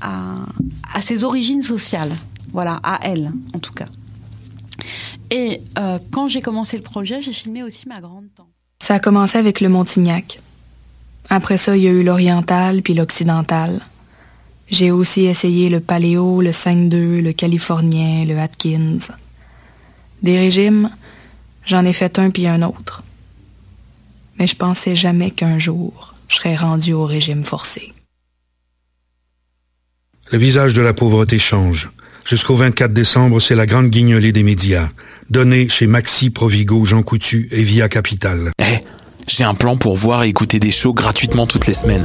à, ses origines sociales. Voilà, à elle, en tout cas. Et euh, quand j'ai commencé le projet, j'ai filmé aussi ma grande tante. Ça a commencé avec le Montignac. Après ça, il y a eu l'oriental puis l'occidental. J'ai aussi essayé le paléo, le 5-2, le californien, le Atkins. Des régimes, j'en ai fait un puis un autre. Mais je pensais jamais qu'un jour, je serais rendu au régime forcé. Le visage de la pauvreté change. Jusqu'au 24 décembre, c'est la grande guignolée des médias, donnée chez Maxi, Provigo, Jean Coutu et Via Capital. Eh, j'ai un plan pour voir et écouter des shows gratuitement toutes les semaines.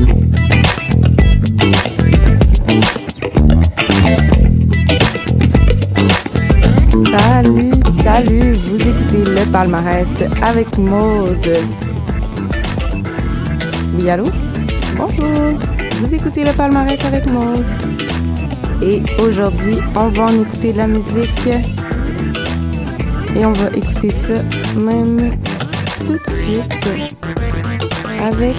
Palmarès avec Maude. Oui, allô? Bonjour! Vous écoutez le palmarès avec Maude. Et aujourd'hui, on va en écouter de la musique. Et on va écouter ça même tout de suite avec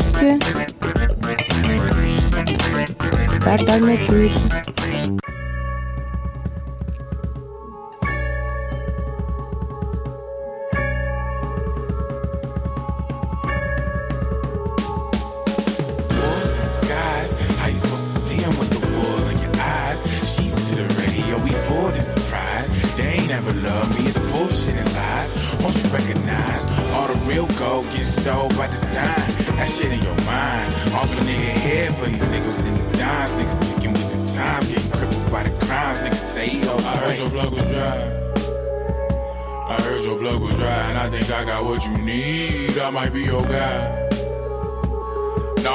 Bad Bad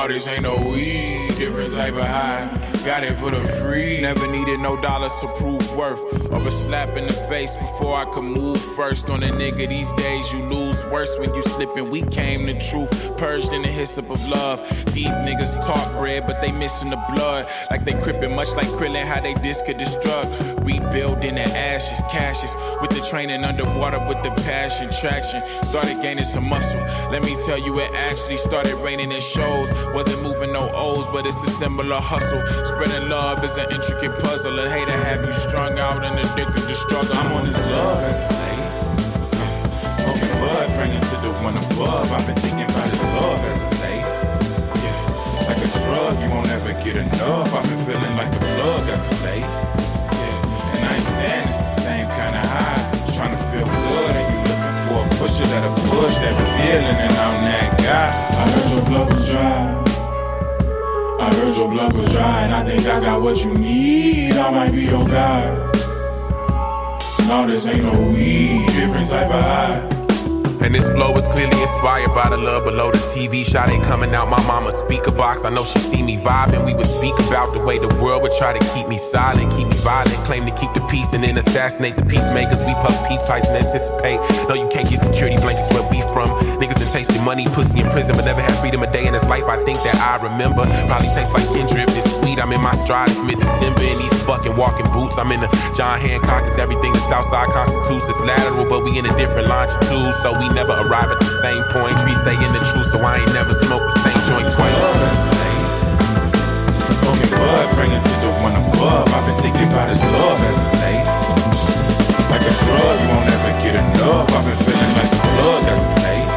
this ain't no weed, different type of high. Got it for the free. Never needed no dollars to prove worth. Or a slap in the face before I could move first. On a nigga these days, you lose worse when you slipping. We came the truth, purged in the hyssop of love. These niggas talk bread, but they missing the blood. Like they crippin', much like Krillin, how they disc this drug. Rebuilding the ashes, cashes. With the training underwater, with the passion, traction. Started gaining some muscle. Let me tell you, it actually started raining in shows. Wasn't moving no O's, but it's a similar hustle. Spreading love is an intricate puzzle. And hate to have you strung out and addicted to struggle. I'm on this love as late. Smoking bud, praying to the one above. I've been thinking about this love as you won't ever get enough. I've been feeling like the plug as of late. Yeah, and I ain't saying it's the same kind of high. I'm trying to feel good, and you looking for a pusher that'll push that feeling, and I'm that guy. I heard your blood was dry. I heard your blood was dry, and I think I got what you need. I might be your guy. No, this ain't no weed, different type of high. And this flow is clearly inspired by the love below the TV shot ain't coming out my mama's speaker box. I know she see me vibing. We would speak about the way the world would try to keep me silent, keep me violent, claim to keep the peace and then assassinate the peacemakers. We puff peace pipes and anticipate. No, you can't get security blankets where we from. Niggas that tasted money, pussy in prison, but never had freedom a day in his life. I think that I remember. Probably tastes like Kendrick. This sweet. I'm in my stride. It's mid December and these fucking walking boots. I'm in the John Hancock. It's everything the Southside constitutes. It's lateral, but we in a different longitude. So we never arrive at the same point. Tree stay in the truth, so I ain't never smoked the same joint twice. Smoking bud, praying to the one above. I've been thinking about his love as of late. Like a drug, you won't ever get enough. I've been feeling like a plug as late.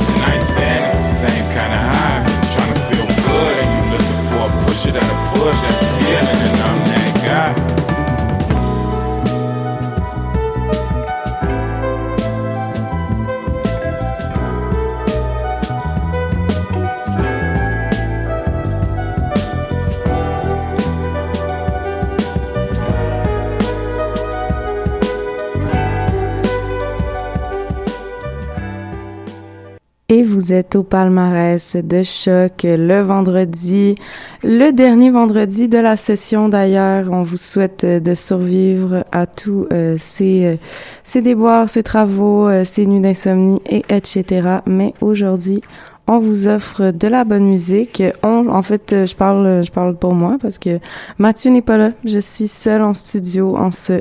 And I ain't saying it's the same kind of high. Trying to feel good and you looking for a pusher that'll push that feeling, and I'm sky. Et vous êtes au palmarès de choc le vendredi, le dernier vendredi de la session d'ailleurs. On vous souhaite de survivre à tous euh, ces, euh, ces déboires, ces travaux, euh, ces nuits d'insomnie et etc. Mais aujourd'hui, on vous offre de la bonne musique. On, en fait, je parle, je parle pour moi parce que Mathieu n'est pas là. Je suis seule en studio en ce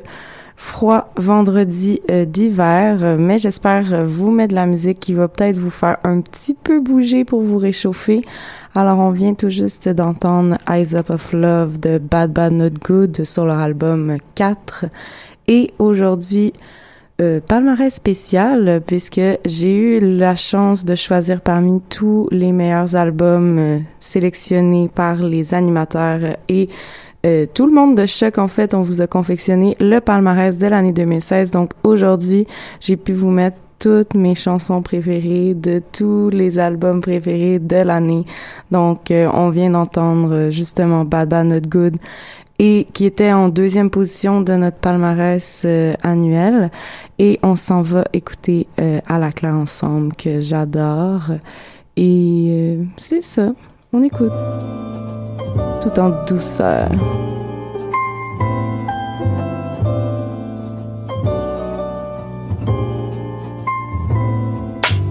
froid vendredi euh, d'hiver, mais j'espère vous mettre de la musique qui va peut-être vous faire un petit peu bouger pour vous réchauffer. Alors on vient tout juste d'entendre Eyes Up of Love de Bad Bad Not Good sur leur album 4 et aujourd'hui euh, palmarès spécial puisque j'ai eu la chance de choisir parmi tous les meilleurs albums euh, sélectionnés par les animateurs et euh, tout le monde de choc, en fait, on vous a confectionné le palmarès de l'année 2016. Donc aujourd'hui, j'ai pu vous mettre toutes mes chansons préférées de tous les albums préférés de l'année. Donc euh, on vient d'entendre euh, justement Bad Bad Not Good et qui était en deuxième position de notre palmarès annuel et on s'en va écouter à la claire ensemble que j'adore et c'est ça. On écoute tout douceur.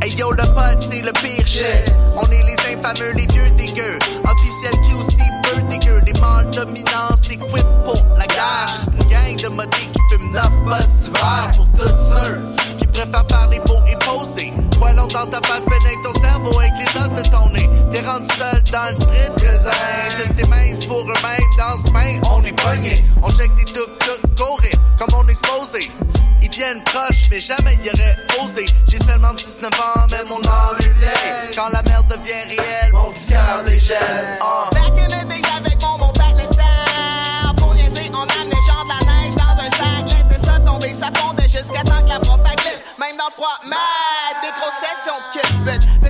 Hey yo, le pote, c'est le pire shit. On est les infameux, les vieux dégueux. Officiel qui aussi peu dégueu. Les mâles dominants s'équipent pour la guerre. Juste une gang de modés qui fument 9 potes d'hiver pour tous ceux qui préfèrent parler pour y poser. Quoi longtemps ta face ton cerveau avec les os de ton nez. T'es rendu seul dans le street, cousin. Toutes tes mains pour eux-mêmes dans ce pain, on est pogné. On check des tuk-tuk courir comme on est supposé. Ils viennent proches, mais jamais y aurait osé. J'ai seulement 19 ans, mais mon âme est vieille. Quand la merde devient réelle, mon petit cœur dégèle. Back in the days avec froid, mad, des grosses sessions de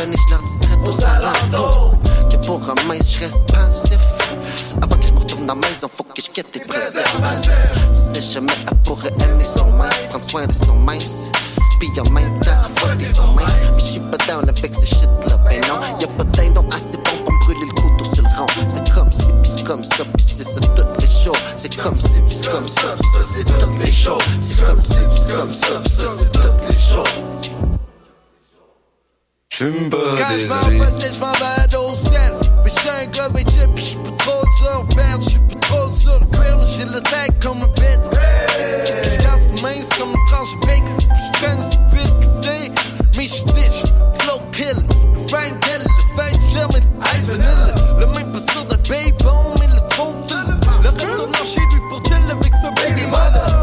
perfectionnée, je leur dis très aux alentours Que pour un mince, je reste pensif. Avant que je me retourne la maison, faut que je quitte les préservatifs. Tu sais jamais, elle pourrait aimer son mince Prendre soin de son mince. Puis en même temps, voter son mince. Mais je suis pas down avec ce shit là, ben non Y'a pas d'indon assez bon pour brûler le couteau sur le rond. C'est comme si, pis c'est comme ça, pis c'est ça tous les jours C'est comme si, pis c'est comme ça, pis c'est tous les jours C'est comme si, pis c'est comme ça, pis ça c'est tous les pas Quand je m'en facile, je m'en vais au ciel. Mais j'suis un gars pis j'suis plus trop dur. Merde, j'suis plus trop dur. Là, j'ai le tag comme un que j'casse mince comme une tranche. Faut que j'prenne speed, que c'est. Mais flow kill. Le vin kill, le vin germe, ice vanilla. Le même pas sûr de baby bomb, mais le faux fil. Le retournant chez lui pour chill avec sa baby mother.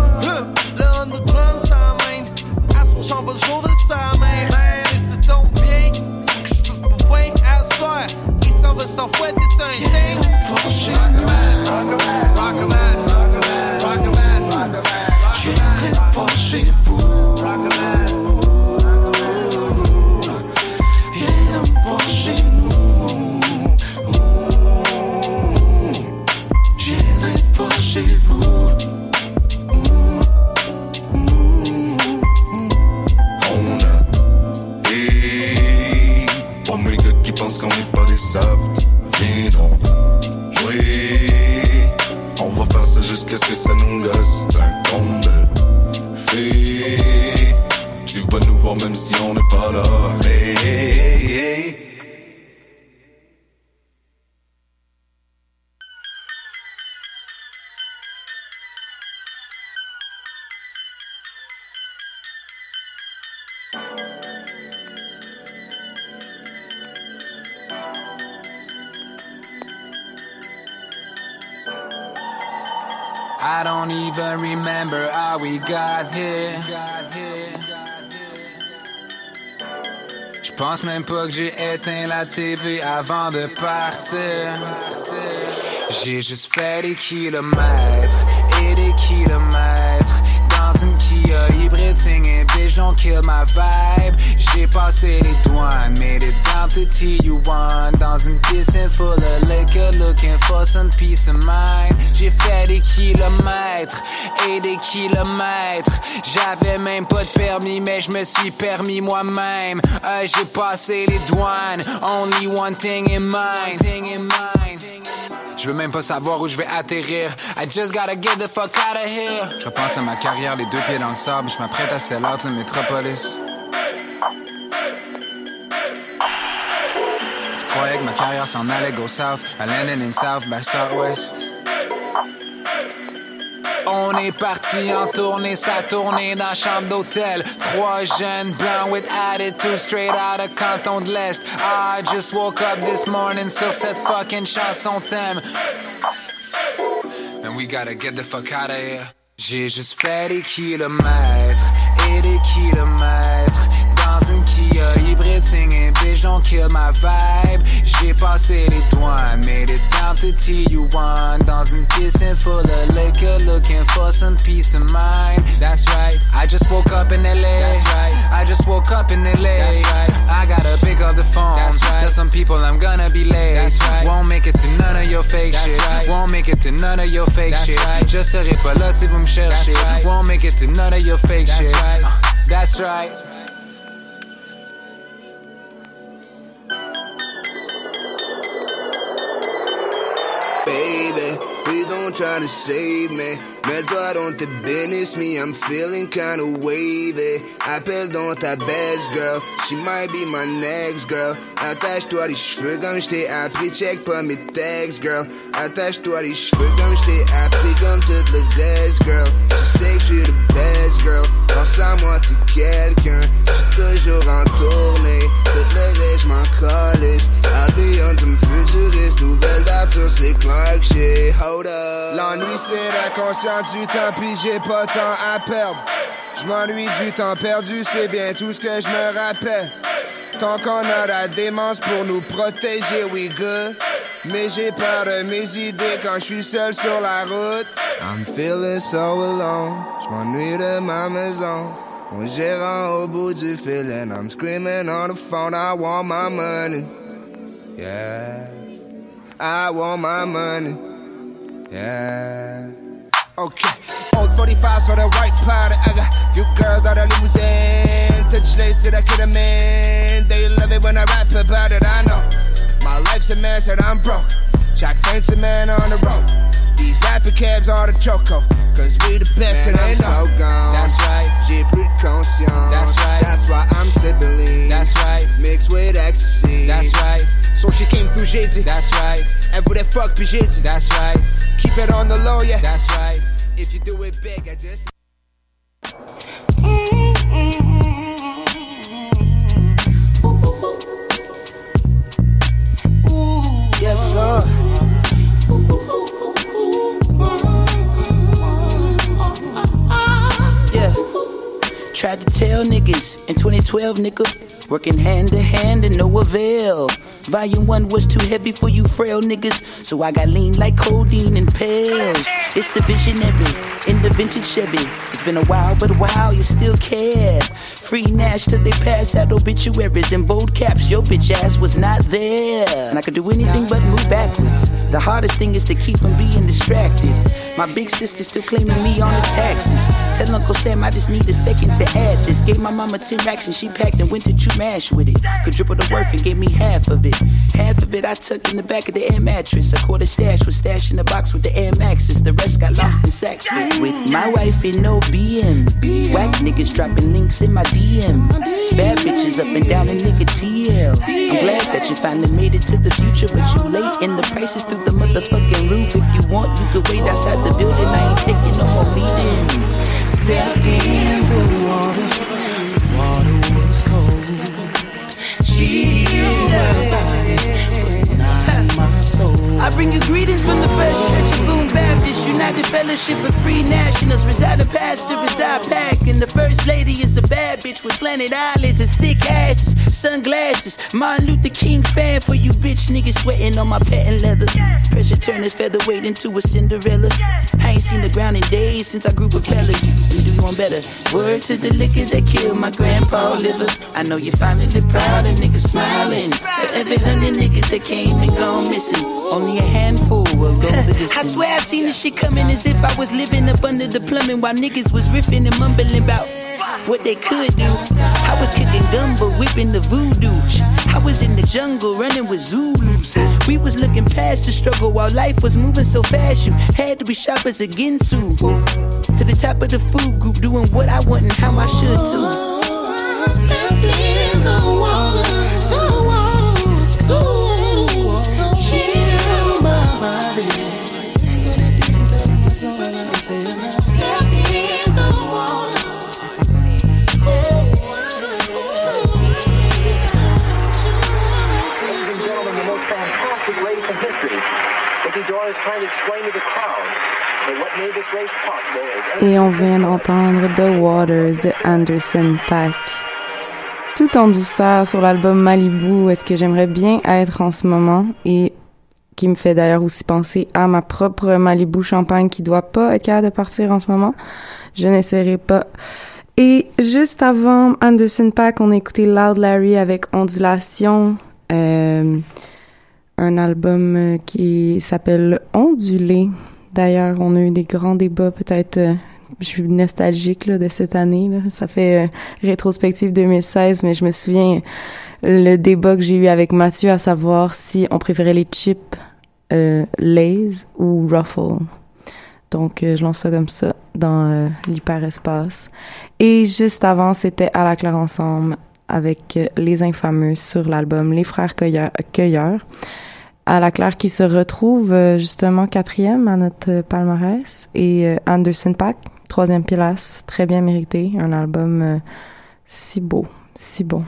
Ça nous gosse Ben tombe Fille Tu vas nous voir même si on n'est pas là hey. I don't even remember how we got here. Je pense même pas que j'ai éteint la TV avant de partir. J'ai juste fait des kilomètres et des kilomètres Singing bitch don't kill my vibe. J'ai passé les douanes, made it down to TU1 dans une piscine full of liquor, looking for some peace of mind. J'ai fait des kilomètres et des kilomètres. J'avais même pas de permis, mais je me suis permis moi-même. Euh, J'ai passé les douanes, only one. Thing in mind. Je veux même pas savoir où je vais atterrir. I just gotta get the fuck out of here. Je repense à ma carrière, les deux pieds dans le sable. Je m'apprête à sell out le métropolis. Tu croyais que ma carrière s'en allait go south? Landed in south by southwest. On est parti en tournée, ça tournée dans la chambre d'hôtel. Trois jeunes blancs with attitude straight out of canton de l'Est. I just woke up this morning sur cette fucking chanson thème. And we gotta get the fuck out of here. J'ai juste fait des kilomètres et des kilomètres Kia hybride singing bitch don't kill my vibe. J'ai passé les douanes, made it down to TU1 dans une piscine full of liquor, looking for some peace of mind. That's right. I just woke up in LA. That's right. I just woke up in LA. That's right. I gotta pick up the phone. That's right. Tell some people I'm gonna be late. That's right. Won't make it to none of your fake That's shit. Right. Won't make it to none of your fake That's shit. Right. Je serai pas là si vous me cherchez. Right. Won't make it to none of your fake That's shit. Right. Uh, that's right. Baby, please don't try to save me. Mets-toi dans tes business, me, I'm feeling kinda wavy. Appelle dans ta best girl, she might be my next girl. Attache-toi les cheveux comme je t'ai appris, check pas mes textes, girl. Attache-toi les cheveux comme je t'ai appris, comme toutes les best girl. Tu sais que je suis the best girl, pense à moi, t'es quelqu'un. J'suis toujours en tournée, toutes les riches m'en calisse. I'll be on some futuriste, nouvelle date sur ces Clark shit, hold up. L'ennui c'est la conscience du temps pis j'ai pas temps à perdre. Je m'ennuie du temps perdu, c'est bien tout ce que je me rappelle. Tant qu'on a la démence pour nous protéger, we good. Mais j'ai peur de mes idées quand je suis seul sur la route. I'm feeling so alone, je m'ennuie de ma maison. Mon gérant au bout du fil and I'm screaming on the phone, I want my money. Yeah, I want my money. Yeah. Okay, old 45 sur the white powder. I got few girls out of limousine. Touch lace that I could have man. They love it when I rap about it. I know my life's a mess and I'm broke. Jack fancy man on the road. These rapper cabs are the choco. Cause we the best Man, and I'm so gone. That's right. J'ai plus de conscience. That's right. That's why I'm lean. That's right. Mixed with ecstasy. That's right. So she came through, j'ai dit. That's right. Elle voulait fuck, puis j'ai dit. That's right. Keep it on the low, yeah. That's right. Do it big, I just. Yes, sir. Yeah. Tried to tell niggas 2012, nigga. Working hand to hand and no avail. Volume 1 was too heavy for you frail niggas. So I got lean like codeine and pills. It's the visionary in the vintage Chevy. It's been a while, but wow, you still care. Free Nash till they pass out obituaries in bold caps. Your bitch ass was not there. And I could do anything but move backwards. The hardest thing is to keep from being distracted. My big sister still claiming me on the taxes. Tell Uncle Sam I just need a second to add this. Gave my mama 10 racks and she packed and went to chew mash with it. Could triple the worth and gave me half of it. Half of it I tucked in the back of the air mattress. A quarter stash was stashed in the box with the Air Maxes. The rest got lost in sacks with, with my wife in no BM. Whack niggas dropping links in my DM. Bad bitches up and down in nigga TL. I'm glad that you finally made it to the future, but you late and the prices through the motherfucking roof. If you want, you could wait outside the building. I ain't taking no more meetings. Stepped in the water I bring you greetings from the First Church of Boone Baptist, United Fellowship of Free Nationals. Residing pastor is die pack, and the First Lady is a bad bitch with slanted eyelids and thick asses, sunglasses. Martin Luther King fan for you bitch niggas sweating on my patent leather. Pressure turn his featherweight into a Cinderella. I ain't seen the ground in days since I grew with fellas. We do one better. Word to the liquor that killed my grandpa liver. I know you're finally proud and niggas smiling. Every hundred niggas that came and gone missing, only a handful will go the distance. I swear I seen this shit coming as if I was living up under the plumbing while niggas was riffing and mumbling about what they could do. I was kicking gumbo, whipping the voodoo. I was in the jungle running with Zulus. We was looking past the struggle while life was moving so fast. You had to be sharp as a Ginsu. To the top of the food group, doing what I want and how I should too. Oh, Stepped Et on vient d'entendre The Waters de Anderson Pack. Tout en douceur sur l'album Malibu, est-ce que j'aimerais bien être en ce moment et qui me fait d'ailleurs aussi penser à ma propre Malibu Champagne qui doit pas être capable de partir en ce moment. Je n'essaierai pas. Et juste avant Anderson Pack, on a écouté Loud Larry avec Ondulation, euh, un album euh, qui s'appelle Ondulé. D'ailleurs, on a eu des grands débats, peut-être. Je suis nostalgique là, de cette année. Là. Ça fait euh, rétrospective 2016, mais je me souviens le débat que j'ai eu avec Mathieu à savoir si on préférait les chips euh, Lay's ou Ruffle. Donc, euh, je lance ça comme ça dans euh, l'hyperespace. Et juste avant, c'était À la claire ensemble avec euh, Les Infameux sur l'album Les Frères Cueilleurs. À la claire qui se retrouve justement quatrième à notre palmarès et Anderson Pack, troisième pilace, très bien mérité, un album euh, si beau, si bon.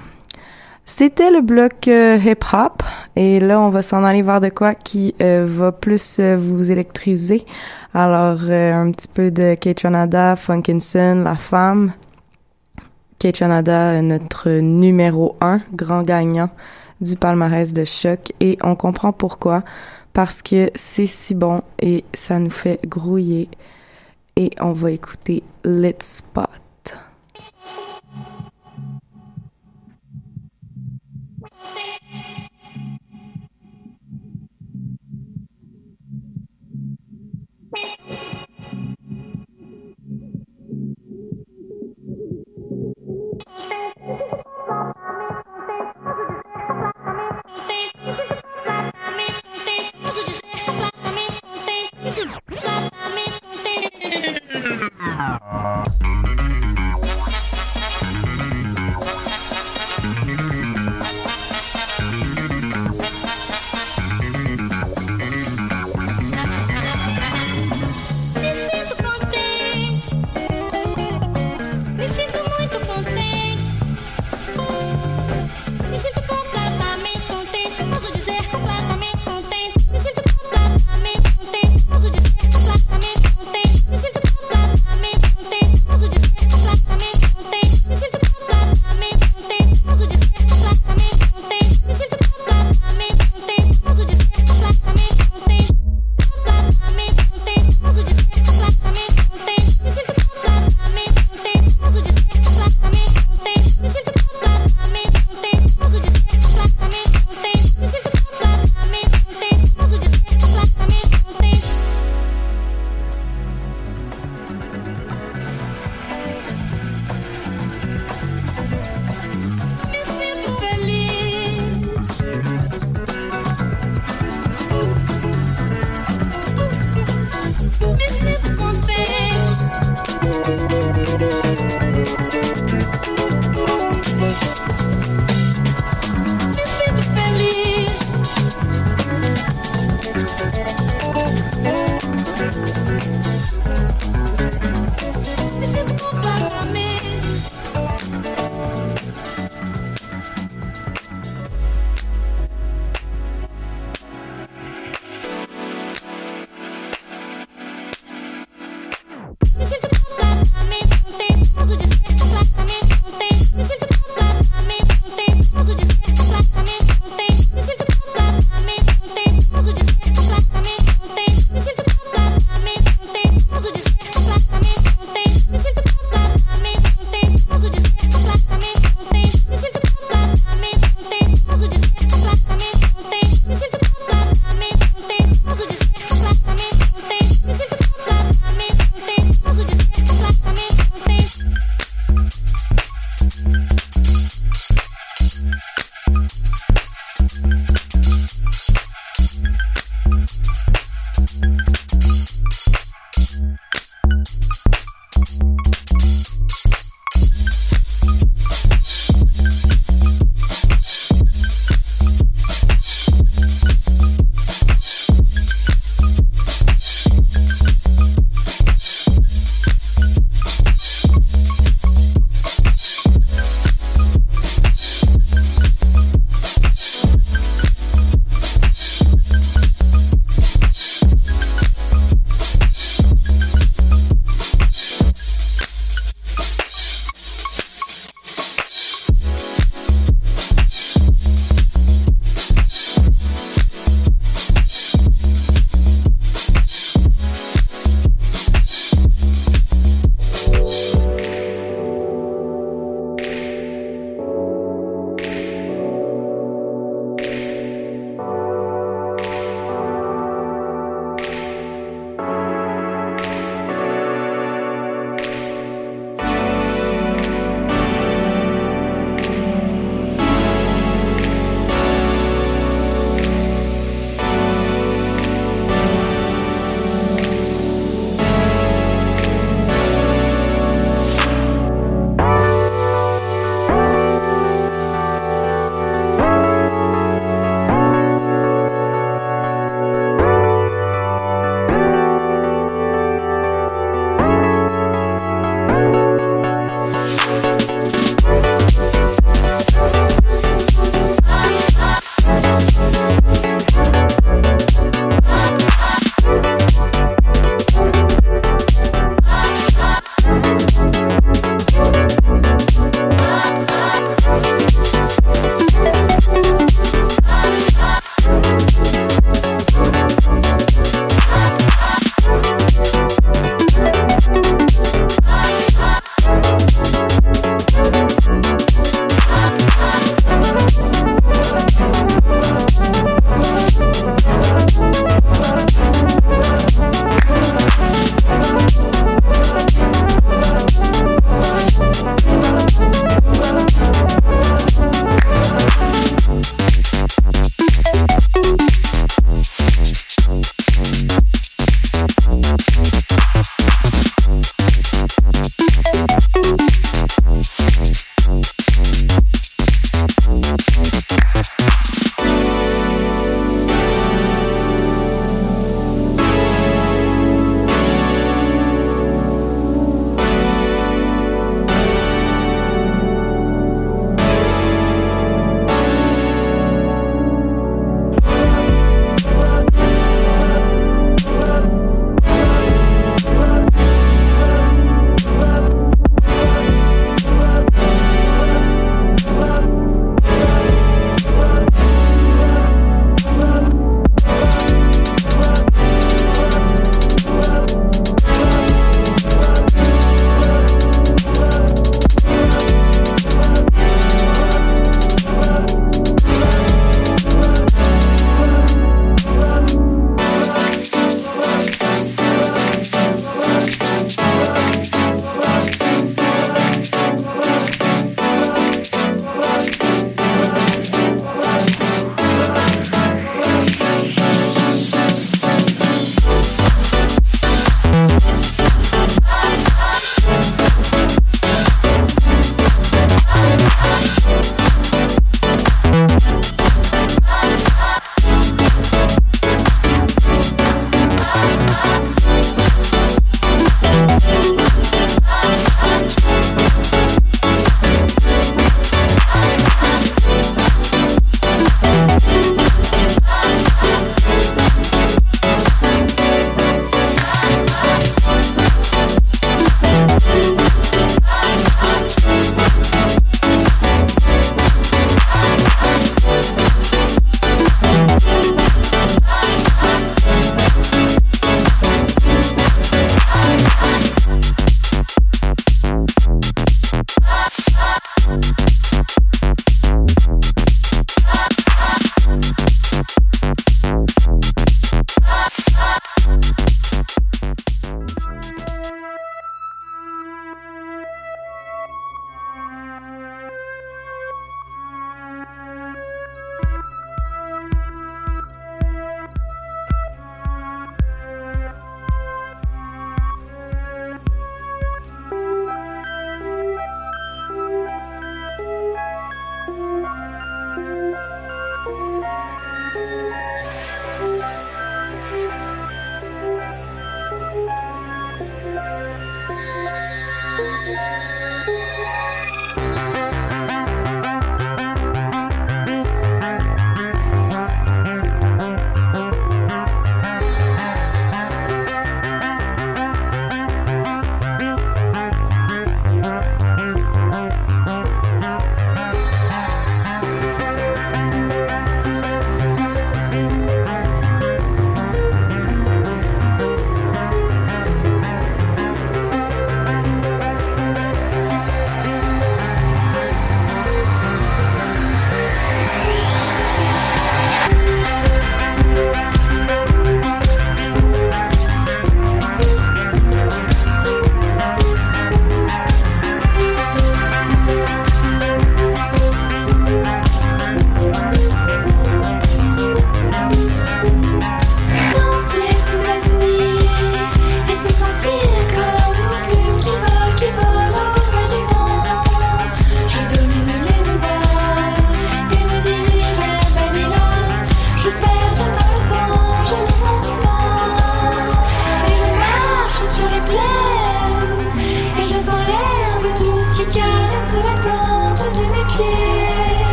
C'était le bloc euh, hip-hop et là on va s'en aller vers de quoi qui euh, va plus euh, vous électriser. Alors euh, un petit peu de Kaytranada, Funkinson, La Femme. Kaytranada est notre numéro un, grand gagnant du palmarès de choc et on comprend pourquoi parce que c'est si bon et ça nous fait grouiller et on va écouter Lit Spot.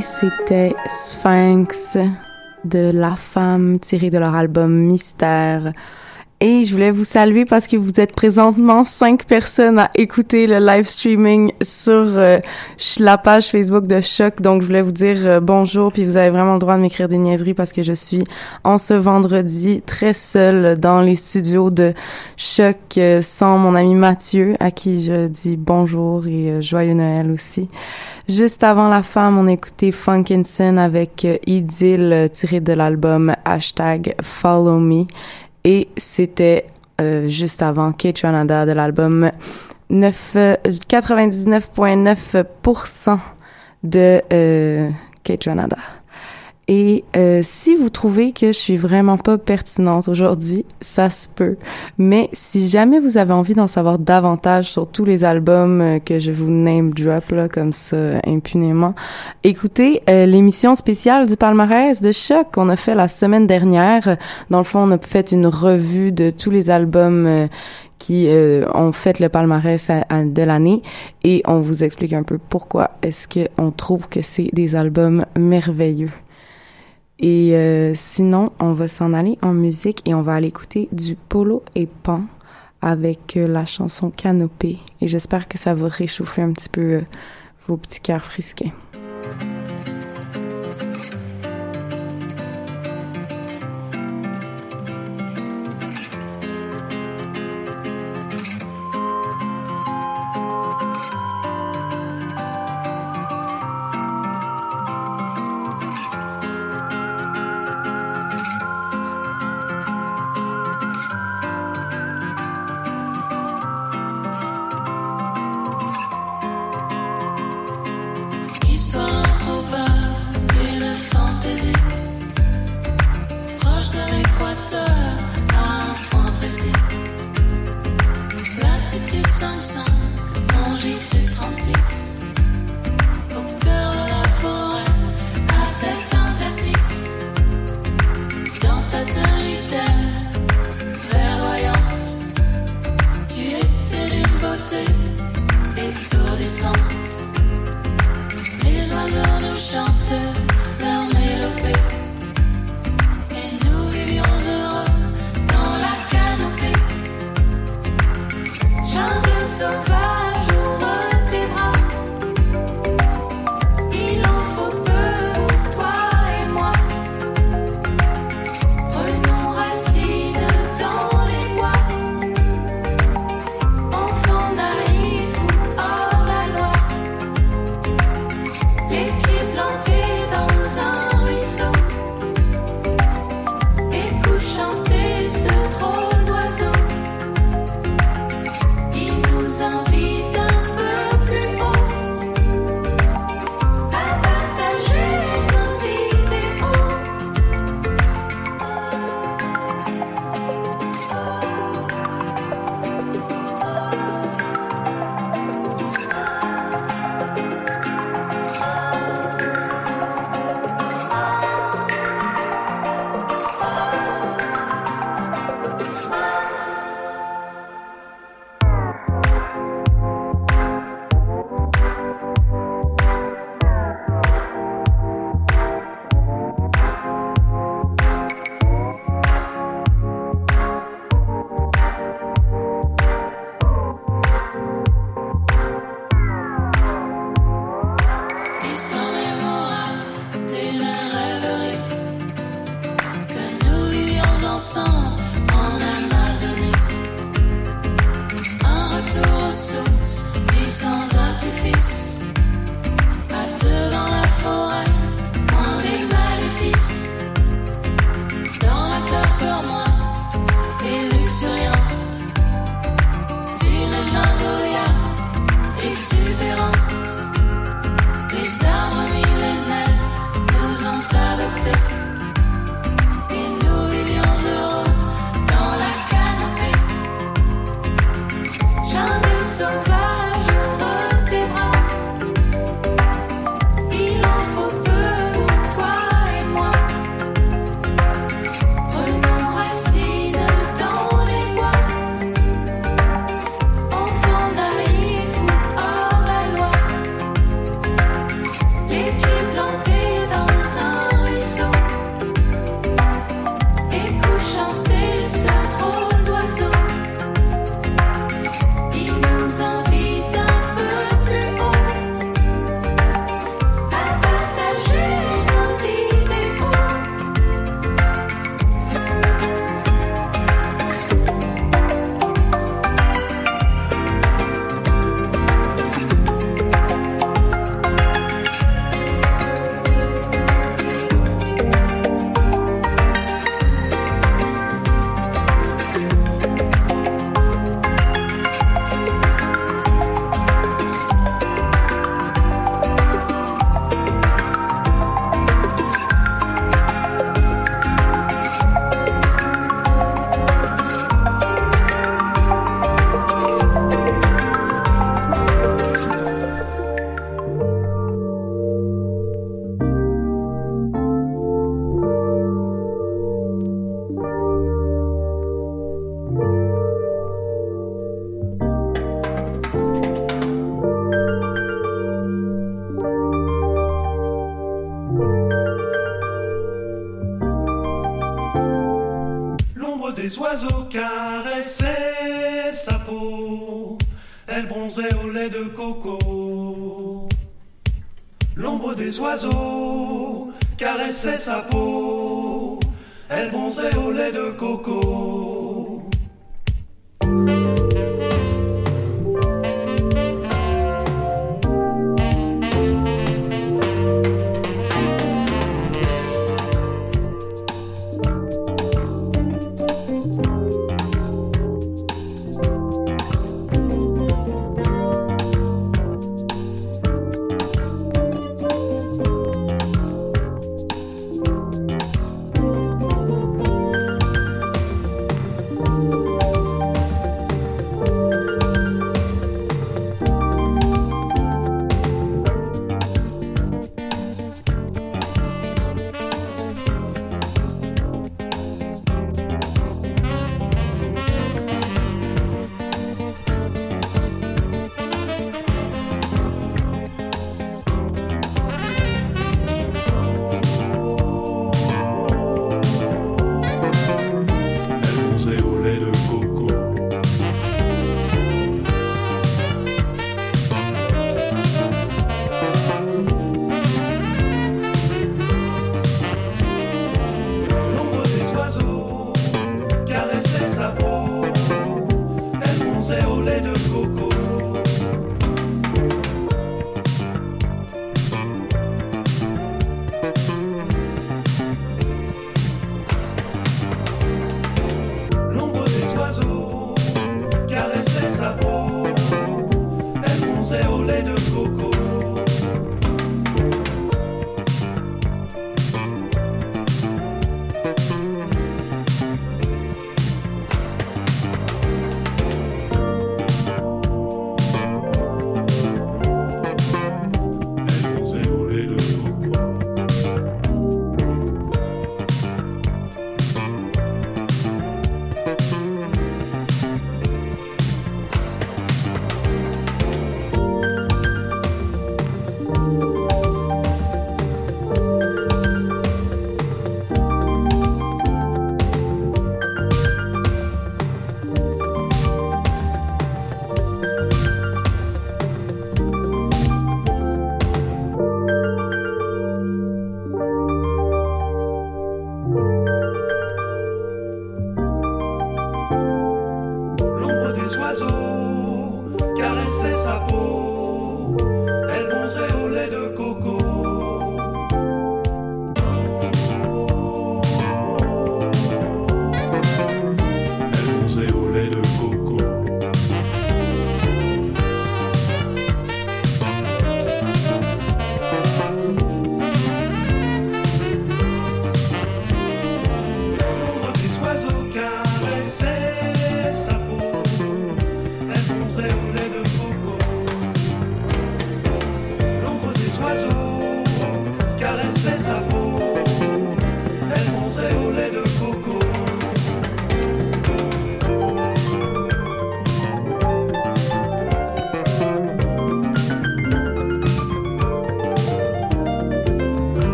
C'était Sphinx de La Femme tiré de leur album Mystère. Et je voulais vous saluer parce que vous êtes présentement cinq personnes à écouter le live streaming sur euh, la page Facebook de Choc. Donc, je voulais vous dire euh, bonjour, puis vous avez vraiment le droit de m'écrire des niaiseries parce que je suis en ce vendredi très seule dans les studios de Choc euh, sans mon ami Mathieu, à qui je dis bonjour et joyeux Noël aussi. Juste avant la femme, on écoutait Funkinson avec Idylle tiré de l'album hashtag Follow Me. Et c'était euh, juste avant Kate Ranada de l'album 99,9% de euh, Kate. Et euh, si vous trouvez que je suis vraiment pas pertinente aujourd'hui, ça se peut. Mais si jamais vous avez envie d'en savoir davantage sur tous les albums euh, que je vous name drop là comme ça impunément, écoutez euh, l'émission spéciale du palmarès de choc qu'on a fait la semaine dernière. Dans le fond, on a fait une revue de tous les albums qui ont fait le palmarès de l'année et on vous explique un peu pourquoi est-ce qu'on trouve que c'est des albums merveilleux. Et euh, sinon, on va s'en aller en musique et on va aller écouter du Polo et Pan avec euh, la chanson Canopée. Et j'espère que ça va réchauffer un petit peu euh, vos petits cœurs frisqués.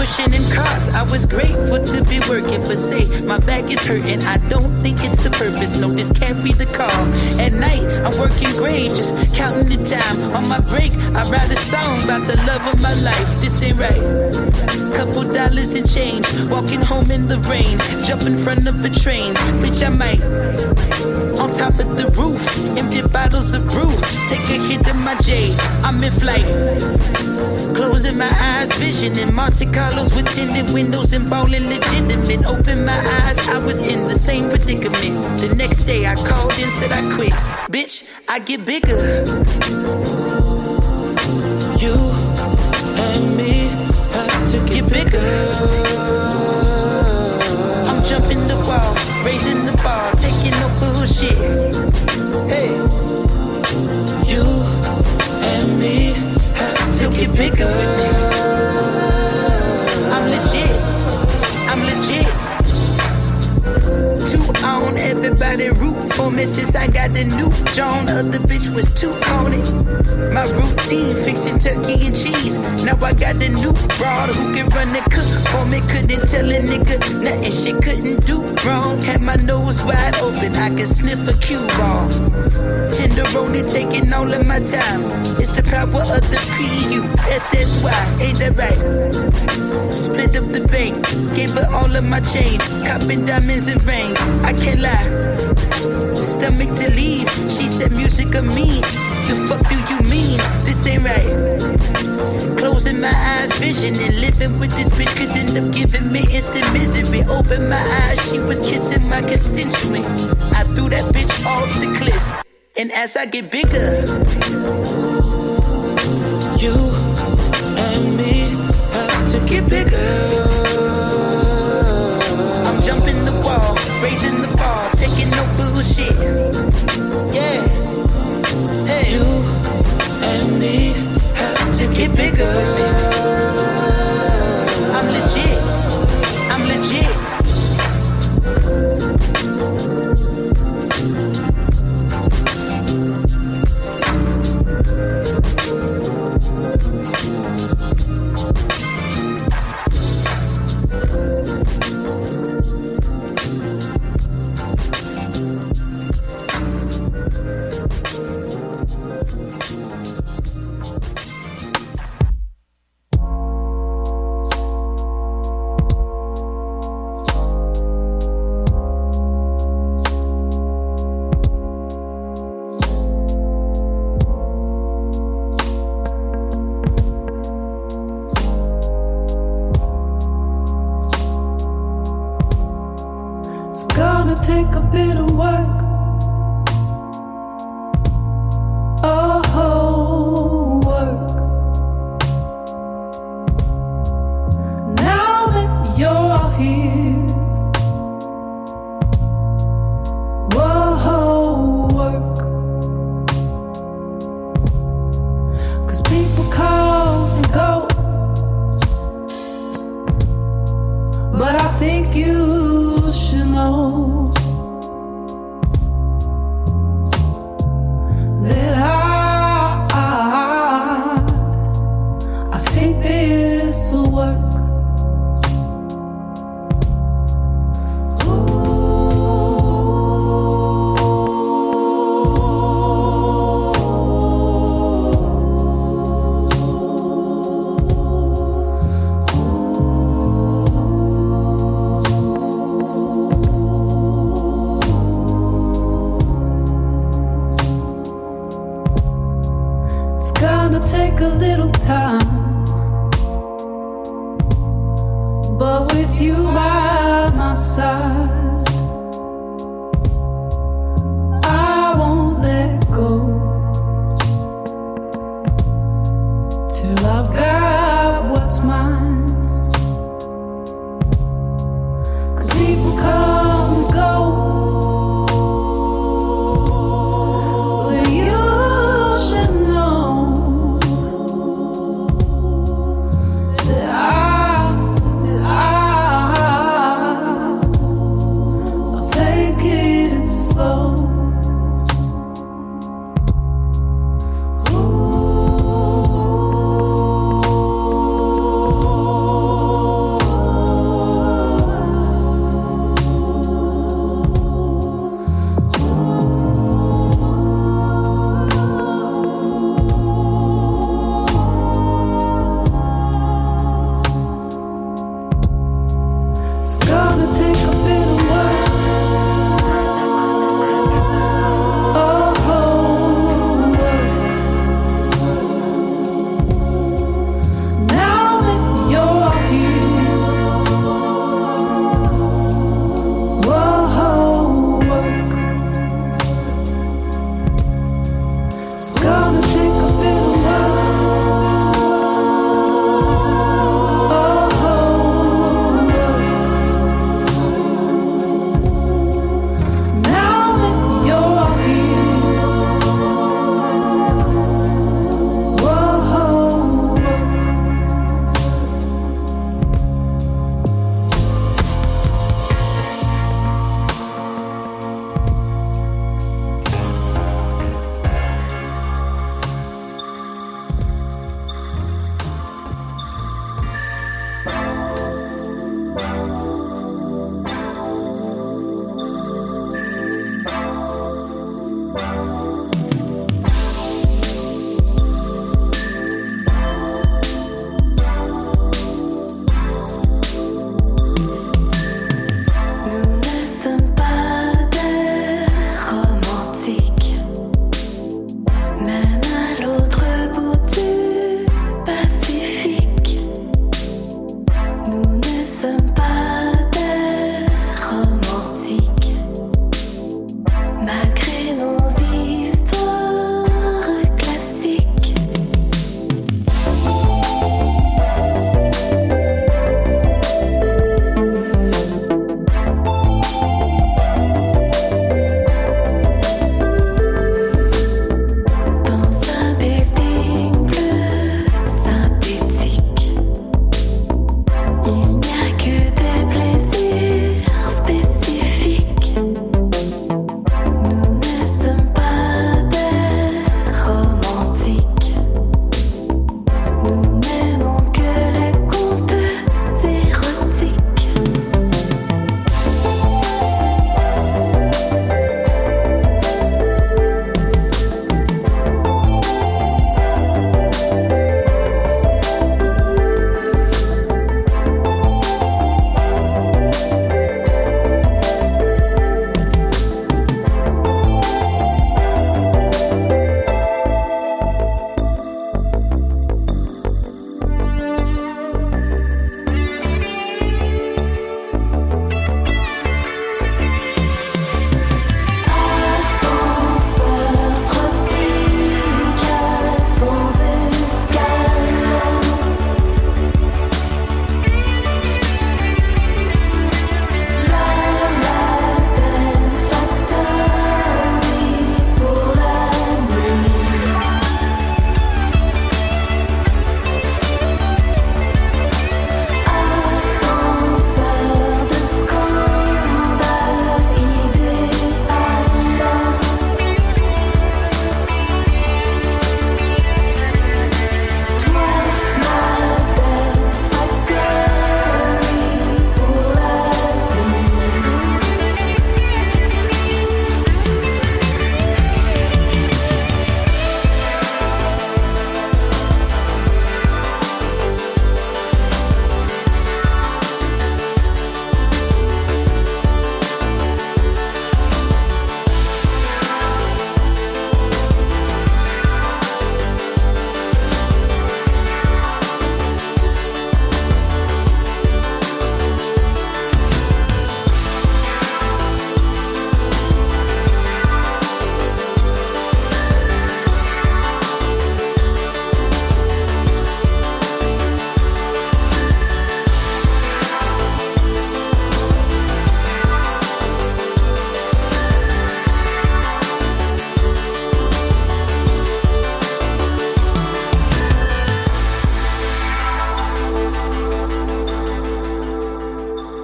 Pushing in carts. I was grateful to be working, but say my back is hurting. I don't think it's the purpose. No, this can't be the call. At night, I'm working grave, just counting the time. On my break, I write a song about the love of my life. This ain't right. Couple dollars and change, walking home in the rain, jump in front of a train. Bitch, I might. On top of the roof, empty bottles of brew. Take a hit of my J, I'm in flight. Closing my eyes, vision in Monte Carlos with tinted windows and ballin' legitimate. Open my eyes, I was in the same predicament. The next day I called and said I quit. Bitch, I get bigger. You and me have to get bigger. I'm jumping the wall, raising the bar, taking no bullshit. Hey, you and me have to get bigger. Everybody root for me since I got the new John. Other bitch was too corny. My routine fixing turkey and cheese. Now I got the new broad who can run the cook for me. Couldn't tell a nigga nothing she couldn't do wrong. Had my nose wide open, I could sniff a cue ball. Tenderoni taking all of my time. It's the power of the P-U, S-S-Y, ain't that right? Split up the bank, gave her all of my change. Copping diamonds and rings, I can't lie. Stomach to leave, she said music of me. The fuck do you mean? This ain't right. Closing my eyes, vision and living with this bitch could end up giving me instant misery. Open my eyes, she was kissing my constituent. I threw that bitch off the cliff. And as I get bigger, you and me have to get bigger. I'm jumping the wall, raising the bullshit. Yeah. Hey. You and me have to get bigger.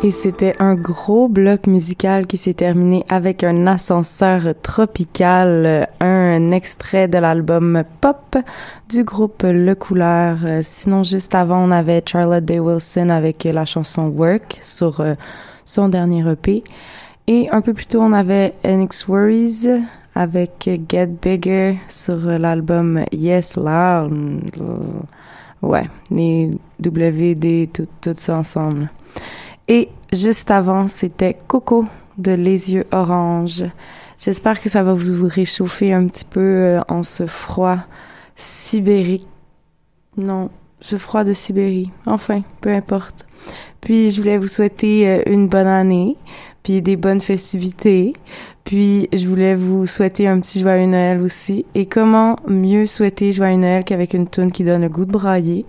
Et c'était un gros bloc musical qui s'est terminé avec un ascenseur tropical, un extrait de l'album Pop du groupe Le Couleur. Sinon, juste avant, on avait Charlotte Day Wilson avec la chanson Work sur euh, son dernier EP. Et un peu plus tôt, on avait NX Worries avec Get Bigger sur l'album Yes Loud. Ouais, les WD, tout, tout ça ensemble. Et juste avant, c'était Coco de Les Yeux Orange. J'espère que ça va vous réchauffer un petit peu euh, en ce froid sibérique. Non, ce froid de Sibérie. Enfin, peu importe. Puis je voulais vous souhaiter euh, une bonne année, puis des bonnes festivités. Puis je voulais vous souhaiter un petit joyeux Noël aussi. Et comment mieux souhaiter joyeux Noël qu'avec une tune qui donne le goût de brailler?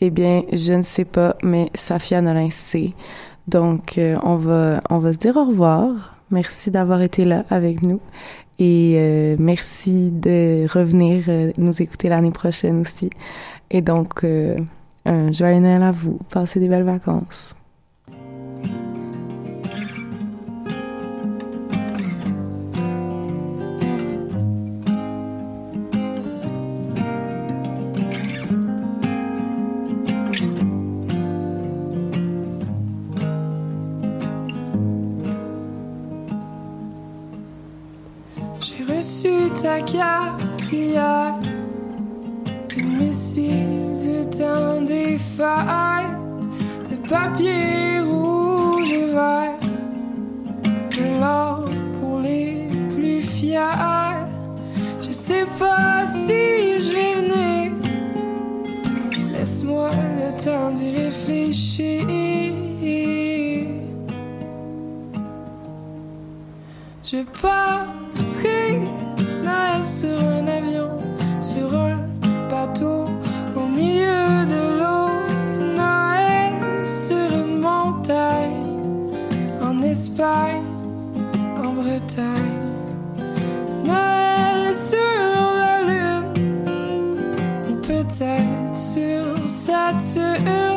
Eh bien, je ne sais pas, mais Safia Nolin sait. Donc, euh, on va on va se dire au revoir. Merci d'avoir été là avec nous et euh, merci de revenir euh, nous écouter l'année prochaine aussi. Et donc, un joyeux Noël à vous. Passez des belles vacances. Reçu ta carte hier. Missive du temps des fêtes, de papier rouge et vert, de l'or pour les plus fiers. Je sais pas si je vais venir. Laisse-moi le temps d'y réfléchir. Je passerai Sur un avion, sur un bateau, au milieu de l'eau. Noël sur une montagne, en Espagne, en Bretagne. Noël sur la lune, peut-être sur Saturne.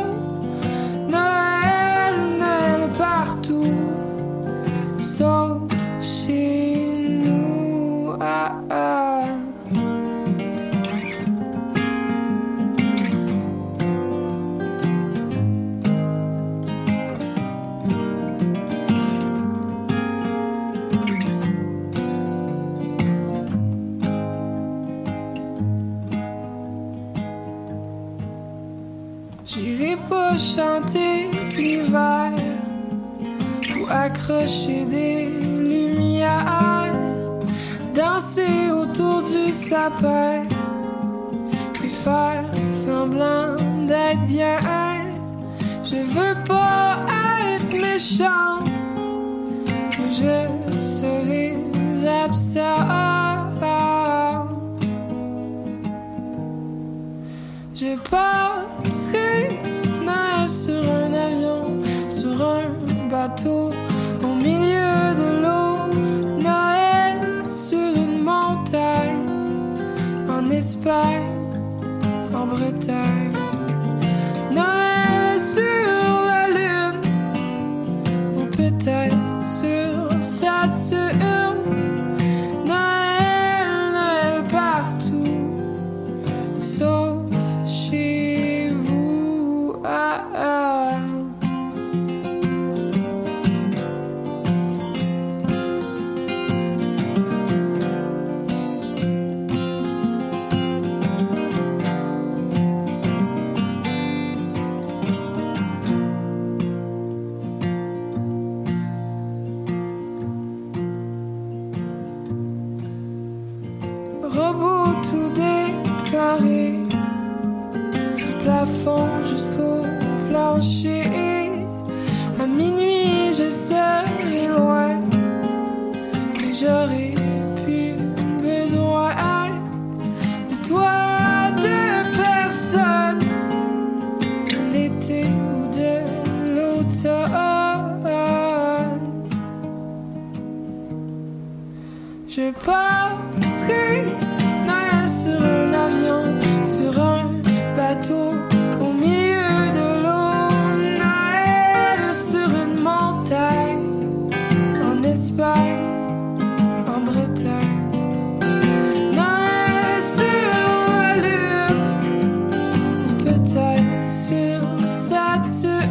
Ou accrocher des lumières, danser autour du sapin et faire semblant d'être bien. Je veux pas être méchant, je serai absente. Je passerai en